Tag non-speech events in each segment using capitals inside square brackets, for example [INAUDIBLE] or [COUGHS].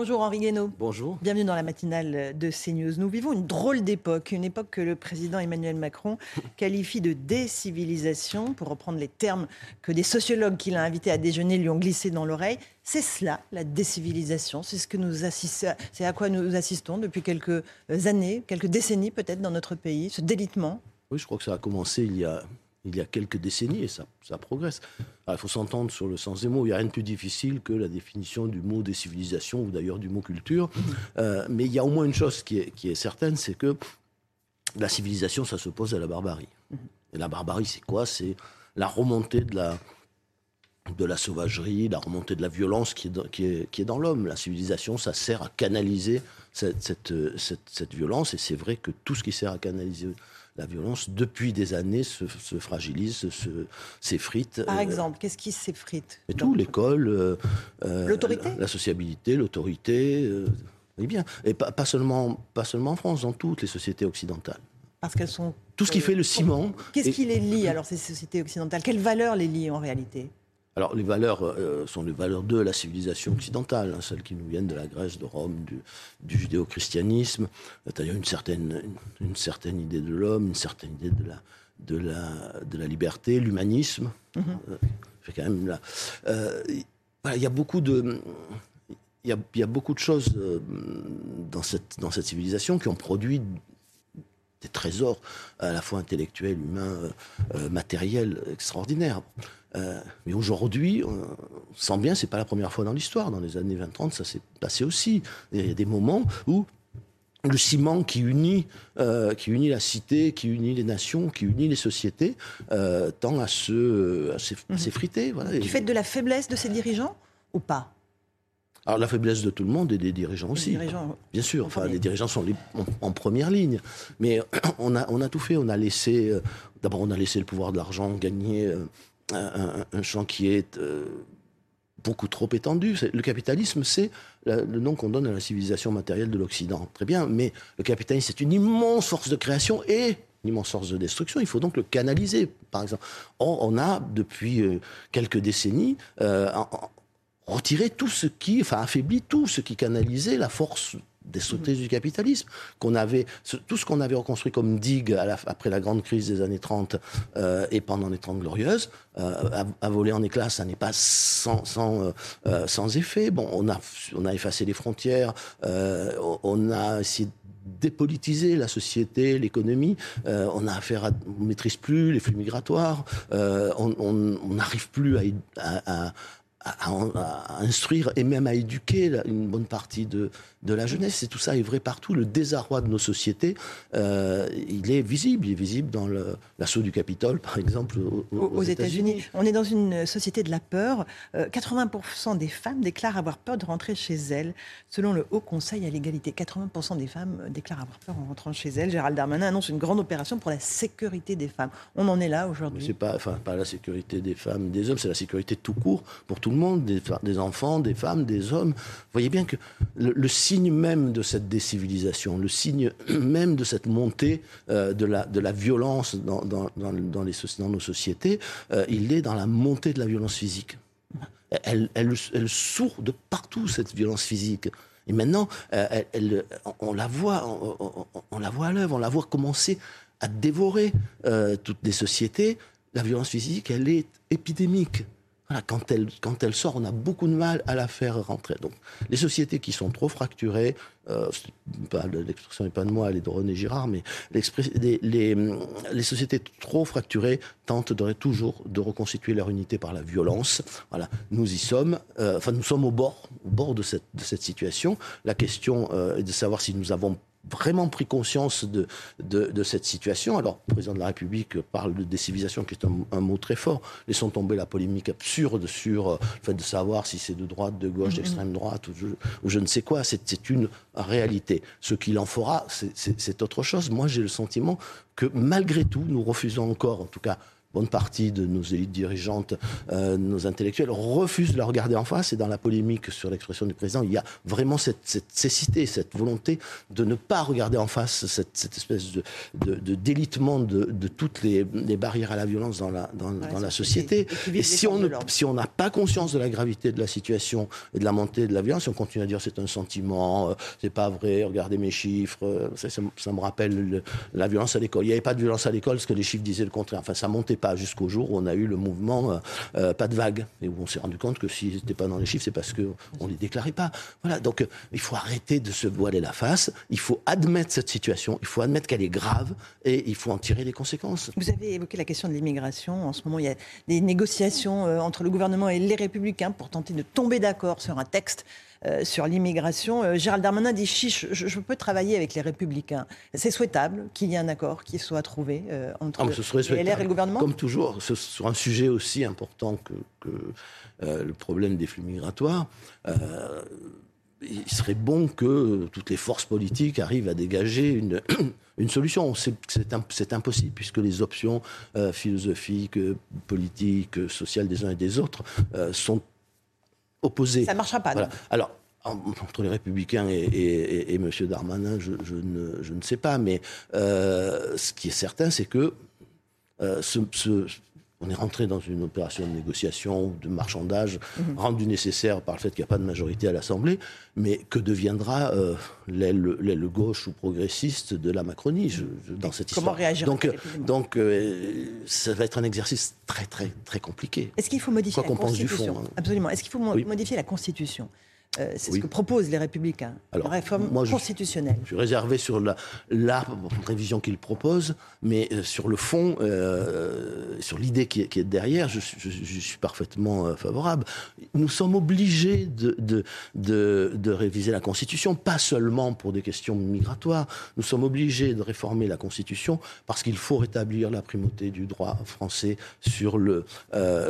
Bonjour Henri Guénaud. Bonjour. Bienvenue dans la matinale de CNews. Nous vivons une drôle d'époque, une époque que le président Emmanuel Macron [LAUGHS] qualifie de décivilisation, pour reprendre les termes que des sociologues qu'il a invités à déjeuner lui ont glissé dans l'oreille. C'est cela, la décivilisation. C'est ce que nous assistons, c'est à quoi nous assistons depuis quelques années, quelques décennies peut-être dans notre pays, ce délitement. Oui, je crois que ça a commencé il y a, il y a quelques décennies et ça, ça progresse. Alors, il faut s'entendre sur le sens des mots. Il n'y a rien de plus difficile que la définition du mot décivilisation ou d'ailleurs du mot culture. Euh, mais il y a au moins une chose qui est, qui est certaine, c'est que la civilisation, ça s'oppose à la barbarie. Et la barbarie, c'est quoi? C'est la remontée de la, de la sauvagerie, la remontée de la violence qui est dans, qui est, qui est dans l'homme. La civilisation, ça sert à canaliser cette, cette, cette, cette violence. Et c'est vrai que tout ce qui sert à canaliser la violence, depuis des années, se, se fragilise, se- se- s'effrite. Par Euh, exemple, qu'est-ce qui s'effrite mais tout, l'école, euh, euh, L'autorité la, sociabilité, l'autorité, oui bien. Et pas, pas seulement, pas seulement en France, dans toutes les sociétés occidentales. Parce qu'elles sont. Tout ce qui fait le ciment. Qu'est-ce et- qui les lie alors ces sociétés occidentales? Quelles valeurs les lient en réalité? Alors, les valeurs euh, sont les valeurs de la civilisation occidentale, hein, celles qui nous viennent de la Grèce, de Rome, du, du judéo-christianisme. C'est-à-dire une certaine, une, une certaine idée de l'homme, une certaine idée de la, de la, de la liberté, l'humanisme. Euh, fait quand même là. Euh, voilà, il y a beaucoup de. Il y, a, il y a beaucoup de choses euh, dans, cette, dans cette civilisation qui ont produit des trésors à la fois intellectuels, humains, euh, euh, matériels extraordinaires. Euh, mais aujourd'hui, on sent bien, c'est pas la première fois dans l'histoire. Dans les années 20-30, ça s'est passé aussi. Il y a des moments où le ciment qui unit, euh, qui unit la cité, qui unit les nations, qui unit les sociétés, euh, tend à se, à s'effriter. Voilà. Du fait de la faiblesse de ces dirigeants ou pas? Alors la faiblesse de tout le monde et des dirigeants aussi. dirigeants, Bien sûr, en enfin, les dirigeants sont les- en, en première ligne. Mais [CLEARS THROAT] on a, on a tout fait. On a laissé, euh, d'abord, on a laissé le pouvoir de l'argent gagner un, champ qui est euh, beaucoup trop étendu. Le capitalisme, c'est le nom qu'on donne à la civilisation matérielle de l'Occident. Très bien, mais le capitalisme, c'est une immense force de création et une immense force de destruction. Il faut donc le canaliser, par exemple. On a, depuis euh, quelques décennies, euh, retiré tout ce qui, enfin affaibli tout ce qui canalisait la force destructrice du capitalisme, qu'on avait, tout ce qu'on avait reconstruit comme digue à après la grande crise des années 30 euh, et pendant les 30 glorieuses, euh, a volé en éclats, ça n'est pas sans, sans, euh, euh, sans effet. Bon, on a, on a effacé les frontières, on a essayé de dépolitiser la société, l'économie, on a à, on maîtrise plus les flux migratoires, on n'arrive plus à, à- à- à, instruire et même à éduquer une bonne partie de, de la jeunesse. Et tout ça est vrai partout. Le désarroi de nos sociétés, euh, il est visible. Il est visible dans l'assaut du Capitole, par exemple, au- au- aux, aux États-Unis. On est dans une société de la peur. Euh, 80% des femmes déclarent avoir peur de rentrer chez elles. Selon le Haut Conseil à l'égalité, 80% des femmes euh, déclarent avoir peur en rentrant chez elles. Gérald Darmanin annonce une grande opération pour la sécurité des femmes. On en est là C'est aujourd'hui. pas, enfin, pas la sécurité des femmes, des hommes, c'est la sécurité tout court pour tout le monde, des, fa- des enfants, des femmes, des hommes. Vous voyez bien que le, signe même de cette décivilisation, le signe [CLEARS THROAT] même de cette montée euh, de, la, de la violence dans, dans, dans, dans les, dans nos sociétés, euh, il est dans la montée de la violence physique. Elle, elle, elle sourd de partout, cette violence physique. Et maintenant, euh, elle- on, la voit, on, la voit à l'œuvre, on la voit commencer à dévorer toutes les sociétés. La violence physique, elle est épidémique. Quand, elle, quand elle sort, on a beaucoup de mal à la faire rentrer. Donc, les sociétés qui sont trop fracturées, euh, l'expression n'est pas de moi, elle est de René Girard, mais les, sociétés trop fracturées tentent toujours de reconstituer leur unité par la violence. Voilà, nous y sommes. Euh, enfin, nous sommes au bord, au bord de cette, de cette situation. La question euh, est de savoir si nous avons vraiment pris conscience de, de, cette situation. Alors, le président de la République parle de décivilisation, qui est un, mot très fort. Laissons tomber la polémique absurde sur euh, le fait de savoir si c'est de droite, de gauche, d'extrême droite ou je, ne sais quoi. C'est une réalité. Ce qu'il en fera, c'est autre chose. Moi, j'ai le sentiment que malgré tout, nous refusons encore, en tout cas, bonne partie de nos élites dirigeantes, euh, nos intellectuels, refusent de la regarder en face. Et dans la polémique sur l'expression du président, il y a vraiment cette, cette, cécité, cette volonté de ne pas regarder en face cette, cette espèce de, de, délitement de, de, toutes les, les, barrières à la violence dans la, dans, dans la société. Et, si on si on n'a pas conscience de la gravité de la situation et de la montée de la violence, on continue à dire c'est un sentiment, euh, c'est pas vrai, regardez mes chiffres, euh, ça, ça, me rappelle la violence à l'école. Il n'y avait pas de violence à l'école parce que les chiffres disaient le contraire. Enfin, ça montait pas jusqu'au jour où on a eu le mouvement euh, euh, Pas de vague, et où on s'est rendu compte que s'ils n'étaient pas dans les chiffres, c'est parce qu'on ne les déclarait pas. Voilà, donc euh, il faut arrêter de se voiler la face, il faut admettre cette situation, il faut admettre qu'elle est grave, et il faut en tirer les conséquences. Vous avez évoqué la question de l'immigration. En ce moment, il y a des négociations entre le gouvernement et les républicains pour tenter de tomber d'accord sur un texte euh, sur l'immigration. Euh, Gérald Darmanin dit chiche, je, peux travailler avec les Républicains. C'est souhaitable qu'il y ait un accord qui soit trouvé euh, entre ah, et le gouvernement Comme toujours, sur un sujet aussi important que, le problème des flux migratoires il serait bon que toutes les forces politiques arrivent à dégager une, [CLEARS THROAT] une solution. C'est impossible, puisque les options philosophiques, politiques, sociales des uns et des autres sont opposé. Ça ne marchera pas. Alors, entre les Républicains et, M. Darmanin, je, ne, sais pas, mais euh, ce qui est certain, c'est que euh, on est rentré dans une opération de négociation, de marchandage, mhm. rendue nécessaire par le fait qu'il n'y a pas de majorité à l'Assemblée, mais que deviendra euh, l'aile gauche ou progressiste de la Macronie dans cette Comment histoire réagir Donc, donc ça va être un exercice très très très compliqué. Est-ce qu'il faut modifier la Constitution fond, hein. Absolument. Est-ce qu'il faut modifier la Constitution? Euh, c'est ce que proposent les Républicains, réforme constitutionnelle. Je, suis réservé sur la, la révision qu'ils proposent, mais euh, sur le fond, euh, sur l'idée qui, qui, est derrière, je, suis parfaitement favorable. Nous sommes obligés de, de, de, de, réviser la Constitution, pas seulement pour des questions migratoires. Nous sommes obligés de réformer la Constitution parce qu'il faut rétablir la primauté du droit français sur le,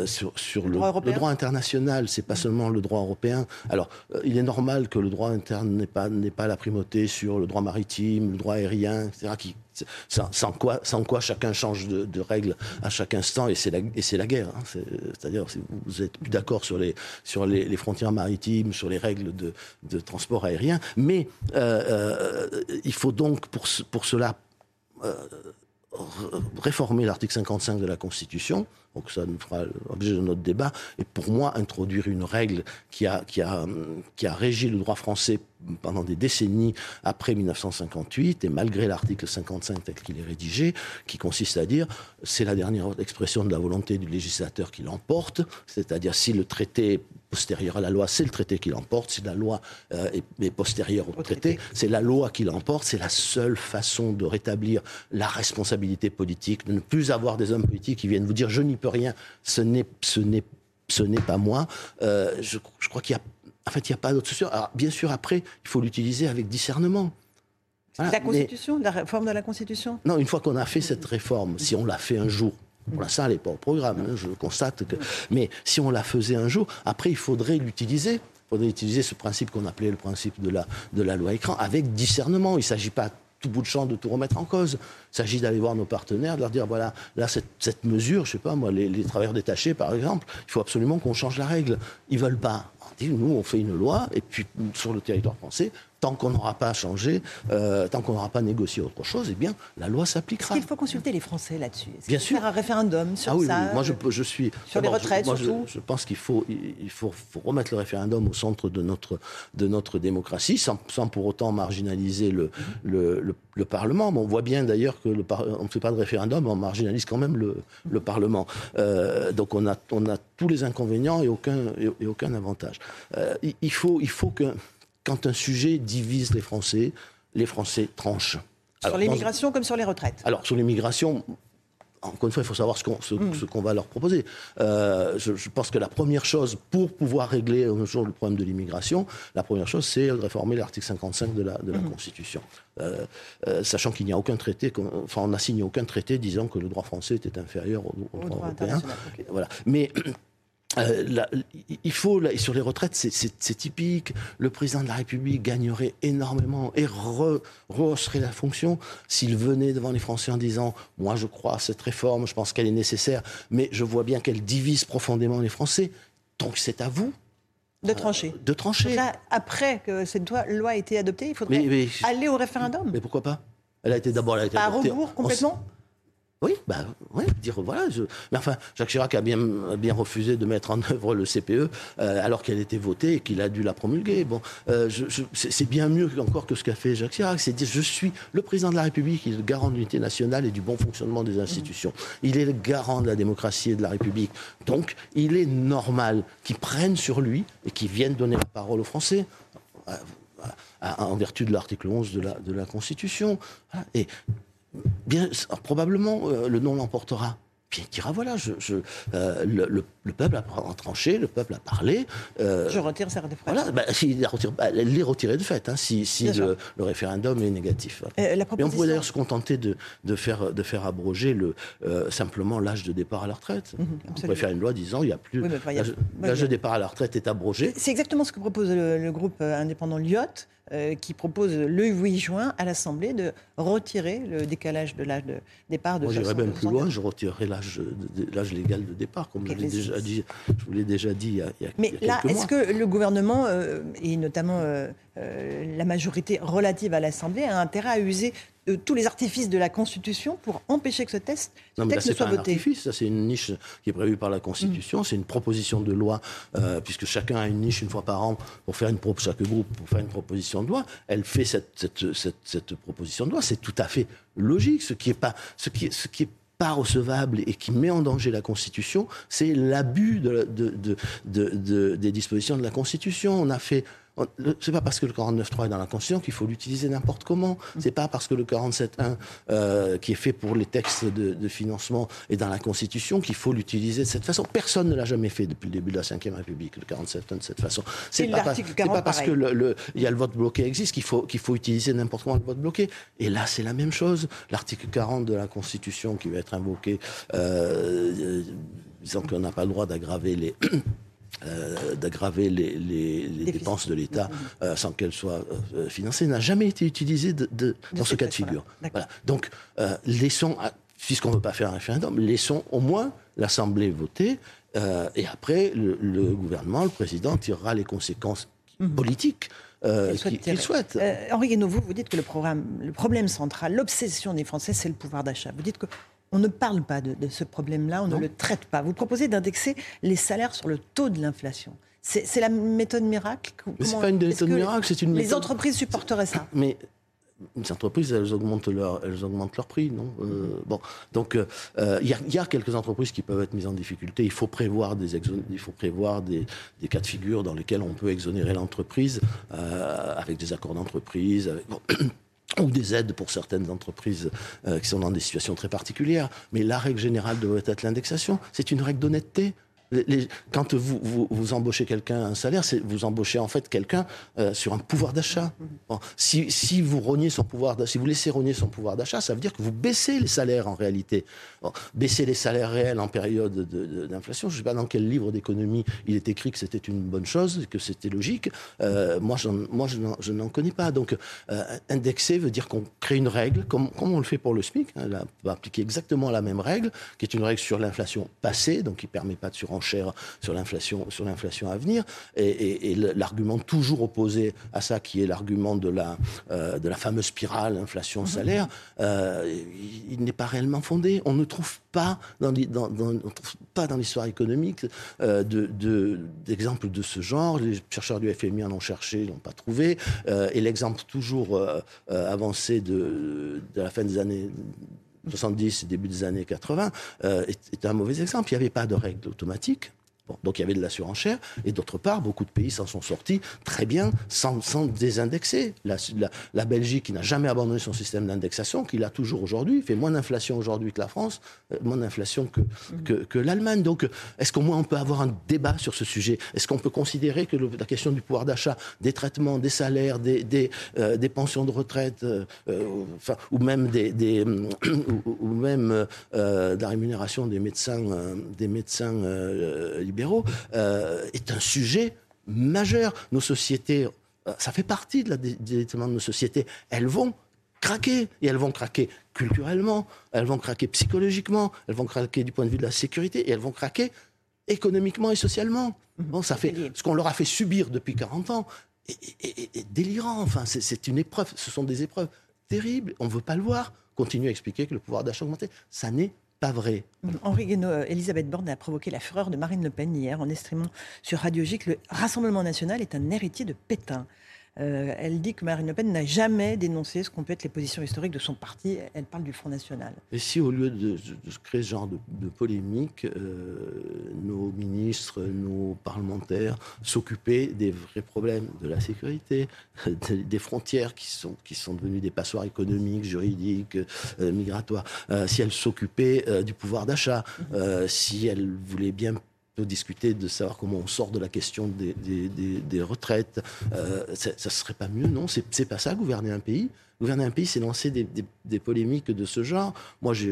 sur, sur le, droit, le droit international. C'est pas seulement le droit européen. Alors, il est normal que le droit interne n'ait pas, pas la primauté sur le droit maritime, le droit aérien, etc., sans, quoi, sans quoi chacun change de, règles à chaque instant et c'est la, et la guerre. Hein. C'est-à-dire, si vous êtes plus d'accord sur, les, sur les, frontières maritimes, sur les règles de, de transport aérien, mais euh, euh, il faut donc pour, pour cela réformer l'article 55 de la Constitution, donc ça nous fera l'objet de notre débat, et pour moi introduire une règle qui a, qui régi le droit français pendant des décennies après 1958, et malgré l'article 55 tel qu'il est rédigé, qui consiste à dire c'est la dernière expression de la volonté du législateur qui l'emporte, c'est-à-dire si le traité postérieur à la loi, c'est le traité qui l'emporte. Si la loi euh, est, postérieure au, traité, c'est la loi qui l'emporte. C'est la seule façon de rétablir la responsabilité politique, de ne plus avoir des hommes politiques qui viennent vous dire je n'y peux rien, ce n'est ce n'est ce n'est pas moi. Euh, je, crois qu'il y a en fait il n'y a pas d'autre solution. Alors bien sûr après il faut l'utiliser avec discernement. la Constitution, la réforme de la Constitution? Non, une fois qu'on a fait cette réforme, si on l'a fait un jour, pour l'instant, elle n'est pas au programme, hein, je constate que. Mais si on la faisait un jour, après, il faudrait l'utiliser. Il faudrait utiliser ce principe qu'on appelait le principe de la, de la loi écran avec discernement. Il ne s'agit pas tout bout de champ de tout remettre en cause. Il s'agit d'aller voir nos partenaires, de leur dire voilà, là, cette, cette mesure, je sais pas moi, les, travailleurs détachés, par exemple, il faut absolument qu'on change la règle. Ils veulent pas. On dit, nous, on fait une loi, et puis sur le territoire français, tant qu'on n'aura pas changé, euh, tant qu'on n'aura pas négocié autre chose, eh bien, la loi s'appliquera. Est-ce qu'il faut consulter les Français là-dessus? Bien sûr. Faire un référendum sur ah oui, ça? oui. Moi, je, je, suis. Sur les retraites, je, surtout? Je, pense qu'il faut, il faut, faut, remettre le référendum au centre de notre, de notre démocratie, sans, sans pour autant marginaliser le, le, le, Parlement. on voit bien d'ailleurs que le on ne fait pas de référendum, on marginalise quand même le, le Parlement. Euh, donc, on a, on a tous les inconvénients et aucun, et, aucun avantage. Euh, il, faut, il faut que quand un sujet divise les Français, les Français tranchent. Sur l'immigration comme sur les retraites Alors, sur l'immigration, encore une fois, il faut savoir ce qu'on Mm. qu'on va leur proposer. Euh, je, je pense que la première chose, pour pouvoir régler un jour le problème de l'immigration, la première chose, c'est de réformer l'article 55 de la, de la Mm. Constitution. Euh, euh, sachant qu'il n'y a aucun traité, enfin, on n'a signé aucun traité disant que le droit français était inférieur au, au Au droit droit européen. international, ok. Voilà. Mais euh, là, il faut, là, et sur les retraites, c'est- typique. Le président de la République gagnerait énormément et re- rehausserait la fonction s'il venait devant les Français en disant Moi, je crois à cette réforme, je pense qu'elle est nécessaire, mais je vois bien qu'elle divise profondément les Français. Donc, c'est à vous De trancher. de trancher. Là, après que cette loi, a été adoptée, il faudrait Mais- mais- aller au référendum. Mais pourquoi pas? Elle a été d'abord. adoptée rebours en- complètement Oui, bah, dire voilà. Mais enfin, Jacques Chirac a bien, refusé de mettre en œuvre le CPE euh, alors qu'elle était votée et qu'il a dû la promulguer. Bon, euh, c'est bien mieux encore que ce qu'a fait Jacques Chirac. C'est dire je suis le président de la République, il est le garant de l'unité nationale et du bon fonctionnement des institutions. Il est le garant de la démocratie et de la République. Donc, il est normal qu'il prenne sur lui et qu'il vienne donner la parole aux Français. Euh, en vertu de l'article 11 de la, Constitution. Bien, probablement, euh, le non l'emportera. Bien, il dira voilà, je, je, euh, le, le- le peuple a tranché, le peuple a parlé. euh, Je retire référendums. voilà, bah, la retire- bah, elle les retirer de fait, hein, si, le, le référendum est négatif. La Mais on pourrait d'ailleurs se contenter de, de, faire, de faire abroger le, euh, simplement l'âge de départ à la retraite. on Mhm, absolument. pourrait faire une loi disant il n'y a plus. Oui, il a- l'âge il de départ à la retraite est abrogé. C'est exactement ce que propose le, groupe indépendant Lyot, euh, qui propose le 8 juin à l'Assemblée de retirer le décalage de l'âge de départ de Moi, j'irais 60 même plus 64. loin, je retirerais l'âge, légal de départ, comme je l'ai mais déjà c'est- dit, je vous l'ai déjà dit il y a, il y a- Mais il y a là, est-ce que le gouvernement, euh, et notamment euh, la majorité relative à l'Assemblée, a intérêt à user de tous les artifices de la Constitution pour empêcher que ce test, ce Non, mais là, texte ne c'est soit pas un voté artifice, ça c'est une niche qui est prévue par la Constitution, c'est une proposition de loi, euh, puisque chacun a une niche une fois par an pour faire une pro- chaque groupe pour faire une proposition de loi. Elle fait cette, cette, cette, cette proposition de loi, c'est tout à fait logique. Ce qui est pas, ce qui ce qui est pas recevable et qui met en danger la Constitution, c'est l'abus de, de, de, de- de- des dispositions de la Constitution. On a fait c'est pas parce que le 49.3 est dans la Constitution qu'il faut l'utiliser n'importe comment. C'est pas parce que le 47.1 euh, qui est fait pour les textes de, de financement est dans la Constitution qu'il faut l'utiliser de cette façon. Personne ne l'a jamais fait depuis le début de la Ve République, le 47.1 de cette façon. C'est pas, l'article c'est 40, pas parce que le, y a le vote bloqué existe qu'il faut, qu'il faut utiliser n'importe comment le vote bloqué. Et là, c'est la même chose. L'article 40 de la Constitution qui va être invoqué, euh, euh, disant qu'on n'a pas le droit d'aggraver les euh, d'aggraver les, les- les Déficit. dépenses de l'État euh, sans qu'elles soient euh, financées n'a jamais été utilisé de- de- dans ce cas de figure. Voilà. Donc, laissons, puisqu'on ne veut pas faire un référendum, laissons au moins l'Assemblée voter et après, le, le gouvernement, le président tirera les conséquences politiques euh, Qu'il souhaite. Euh, Henri Guénaud, vous, vous dites que le, programme, le problème central, l'obsession des Français, c'est le pouvoir d'achat. Vous dites qu'on ne parle pas de, de ce problème-là, on ne le traite pas. Vous proposez d'indexer les salaires sur le taux de l'inflation. C'est la méthode miracle Mais c'est pas une méthode miracle, c'est une Les méthode- entreprises supporteraient ça? Mais les entreprises, elles augmentent leur, elles augmentent leur prix, non? Euh, Bon, donc euh, euh, il y, a, il y a quelques entreprises qui peuvent être mises en difficulté. Il faut prévoir des, il faut prévoir des, des cas de figure dans lesquels on peut exonérer l'entreprise euh, avec des accords d'entreprise, avec- bon, ou des aides pour certaines entreprises euh, qui sont dans des situations très particulières. Mais la règle générale devrait être l'indexation. C'est une règle d'honnêteté. Quand vous, embauchez quelqu'un un salaire, vous embauchez en fait quelqu'un euh, sur un pouvoir d'achat. Si, vous son pouvoir, si vous laissez rogner son pouvoir d'achat, ça veut dire que vous baissez les salaires en réalité. Bon, baisser les salaires réels en période de- de- d'inflation, je ne sais pas dans quel livre d'économie il est écrit que c'était une bonne chose, que c'était logique. Euh, moi, moi, je n'en- connais pas. Donc, euh, indexer veut dire qu'on crée une règle, comme, on le fait pour le SMIC. hein, on va appliquer exactement la même règle, qui est une règle sur l'inflation passée, donc qui ne permet pas de surenchère sur l'inflation sur l'inflation à venir. Et, et- et le- l'argument toujours opposé à ça, qui est l'argument de la, euh, de la fameuse spirale inflation-salaire, euh, il, il n'est pas réellement fondé. On ne trouve pas dans, dans- dans- on trouve pas dans l'histoire économique euh, de- de- d'exemples de, ce genre. Les chercheurs du FMI en ont cherché, ils n'ont pas trouvé. Euh, et l'exemple toujours avancé de, de la fin des années 70 et début des années 80 euh, est, est un mauvais exemple. Il n'y avait pas de règle donc il y avait de la surenchère, et d'autre part, beaucoup de pays s'en sont sortis très bien sans, sans désindexer. La, la, Belgique, qui n'a jamais abandonné son système d'indexation, qui l'a toujours aujourd'hui, fait moins d'inflation aujourd'hui que la France, euh, moins d'inflation que, que, que l'Allemagne. Donc est-ce qu'au moins on peut avoir un débat sur ce sujet? Est-ce qu'on peut considérer que la question du pouvoir d'achat, des traitements, des salaires, des, des, euh, des pensions de retraite, euh, enfin, ou même, des, des [COUGHS] ou, même de la rémunération des médecins, des médecins libéraux, euh, est un sujet majeur. Nos sociétés, euh, ça fait partie de la de nos sociétés. Elles vont craquer et elles vont craquer culturellement, elles vont craquer psychologiquement, elles vont craquer du point de vue de la sécurité et elles vont craquer économiquement et socialement. Mhm. Bon, ça fait ce qu'on leur a fait subir depuis 40 ans est, délirant. Enfin, c'est une épreuve. Ce sont des épreuves terribles. On ne veut pas le voir. Continuer à expliquer que le pouvoir d'achat augmenté, ça n'est pas vrai. Henri Guénaud, Elisabeth Borne a provoqué la fureur de Marine Le Pen hier en estimant sur Radio G que le Rassemblement national est un héritier de Pétain. Euh, elle dit que Marine Le Pen n'a jamais dénoncé ce qu'ont pu être les positions historiques de son parti. Elle parle du Front National. Et si au lieu de, créer ce genre de, polémique, euh, nos ministres, nos parlementaires s'occupaient des vrais problèmes de la sécurité, [LAUGHS] des frontières qui sont, devenues des passoires économiques, juridiques, euh, migratoires, si elles s'occupaient du pouvoir d'achat, si elles voulaient bien discuter de savoir comment on sort de la question des, des, retraites. Euh, ça ne serait pas mieux, non? C'est pas ça, gouverner un pays? Gouverner un pays, c'est lancer des, polémiques de ce genre. Moi, je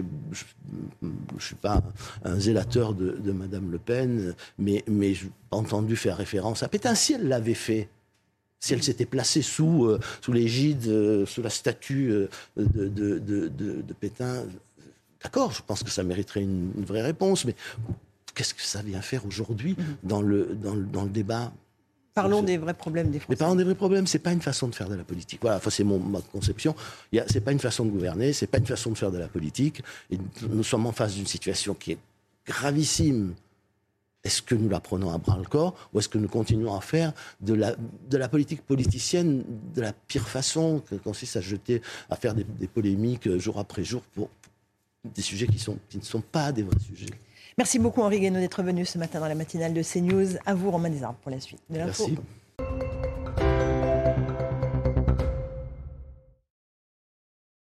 ne suis pas un zélateur de, de Madame Le Pen, mais, mais j'ai entendu faire référence à Pétain. Si elle l'avait fait, si elle s'était placée sous, euh, sous l'égide, euh, sous la statue de, de, de, Pétain, d'accord, je pense que ça mériterait une, une vraie réponse, mais qu'est-ce que ça vient faire aujourd'hui mhm. dans, le, dans, le, dans le débat Parlons des vrais problèmes des Français. Mais parlons des vrais problèmes, c'est pas une façon de faire de la politique. Voilà, enfin, c'est mon, ma conception. C'est pas une façon de gouverner, c'est pas une façon de faire de la politique. Et nous sommes en face d'une situation qui est gravissime. Est-ce que nous la prenons à bras le corps ou est-ce que nous continuons à faire de la, de la politique politicienne de la pire façon, qui consiste à jeter, à faire des, des polémiques jour après jour pour, des sujets qui, sont, qui ne sont pas des vrais sujets? Merci beaucoup Henri Guénaud d'être venu ce matin dans la matinale de CNews. À vous Romain Desarbes pour la suite de l'info.